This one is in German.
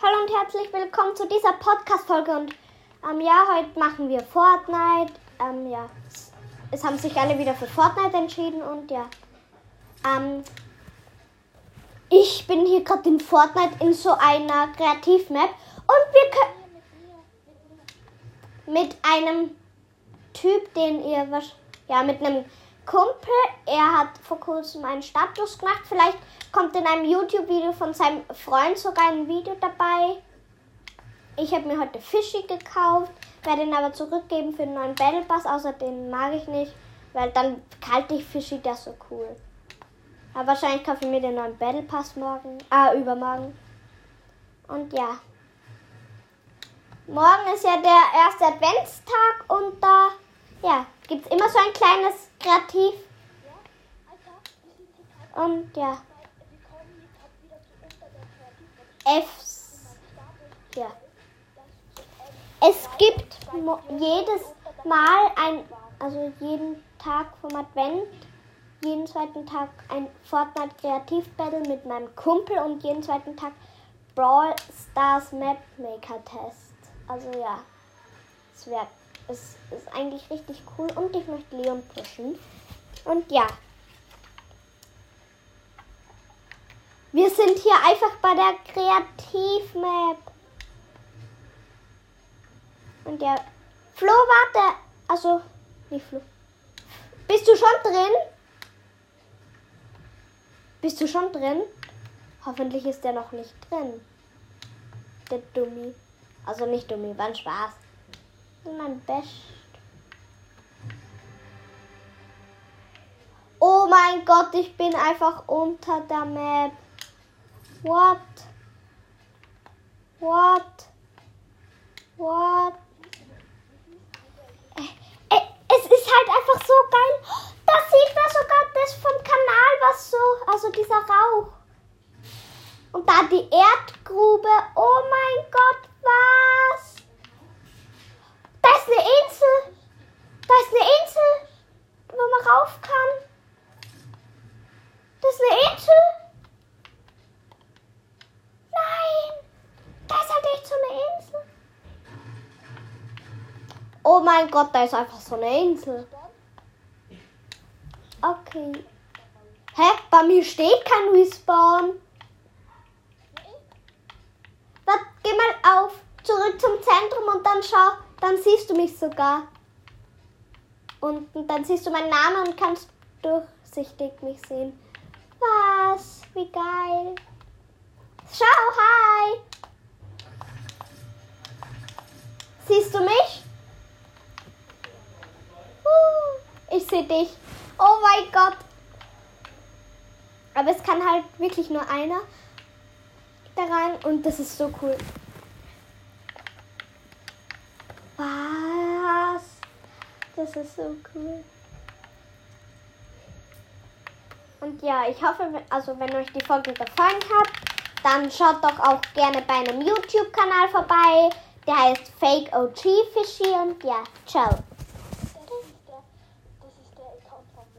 Hallo und herzlich willkommen zu dieser Podcast-Folge. Und ähm, ja, heute machen wir Fortnite. Ähm, ja, es, es haben sich alle wieder für Fortnite entschieden und ja. Ähm, ich bin hier gerade in Fortnite in so einer Kreativmap und wir können mit einem Typ, den ihr wahrscheinlich, ja, mit einem Kumpel, er hat vor kurzem einen Status gemacht. Vielleicht kommt in einem YouTube-Video von seinem Freund sogar ein Video dabei. Ich habe mir heute Fischi gekauft, werde ihn aber zurückgeben für einen neuen Battle Pass. Außer den mag ich nicht, weil dann halte ich Fischi das so cool. Aber wahrscheinlich kaufe ich mir den neuen Battle Pass morgen, ah, übermorgen. Und ja. Morgen ist ja der erste Adventstag und da, ja, gibt es immer so ein kleines Kreativ. Und ja. Fs. Ja. Es gibt jedes Mal ein, also jeden Tag vom Advent, jeden zweiten Tag ein Fortnite Kreativ Battle mit meinem Kumpel und jeden zweiten Tag Brawl Stars Map Maker Test. Also ja, es wäre es ist eigentlich richtig cool und ich möchte Leon pushen. Und ja. Wir sind hier einfach bei der Kreativmap. Und ja. Flo, warte. Also, nicht Flo. Bist du schon drin? Bist du schon drin? Hoffentlich ist der noch nicht drin. Der Dummi. Also nicht Dummi, war ein Spaß mein Best. Oh mein Gott, ich bin einfach unter der Map. What? What? What? Äh, äh, es ist halt einfach so geil. Da sieht man sogar das vom Kanal, was so, also dieser Rauch. Und da die Erdgrube. Oh mein Gott, was? Da ist eine Insel. Da ist eine Insel, wo man rauf kann. Das ist eine Insel. Nein, da ist halt echt so eine Insel. Oh mein Gott, da ist einfach so eine Insel. Okay. Hä? Bei mir steht kein Respawn. Warte, geh mal auf. Zurück zum Zentrum und dann schau dann siehst du mich sogar. Und, dann siehst du meinen Namen und kannst durchsichtig mich sehen. Was? Wie geil. Schau, hi. Siehst du mich? Sehe dich. Oh mein Gott. Aber es kann halt wirklich nur einer da rein und das ist so cool. Was? Das ist so cool. Und ja, ich hoffe, also wenn euch die Folge gefallen hat, dann schaut doch auch gerne bei einem YouTube-Kanal vorbei. Der heißt Fake OG Fishy und ja, ciao.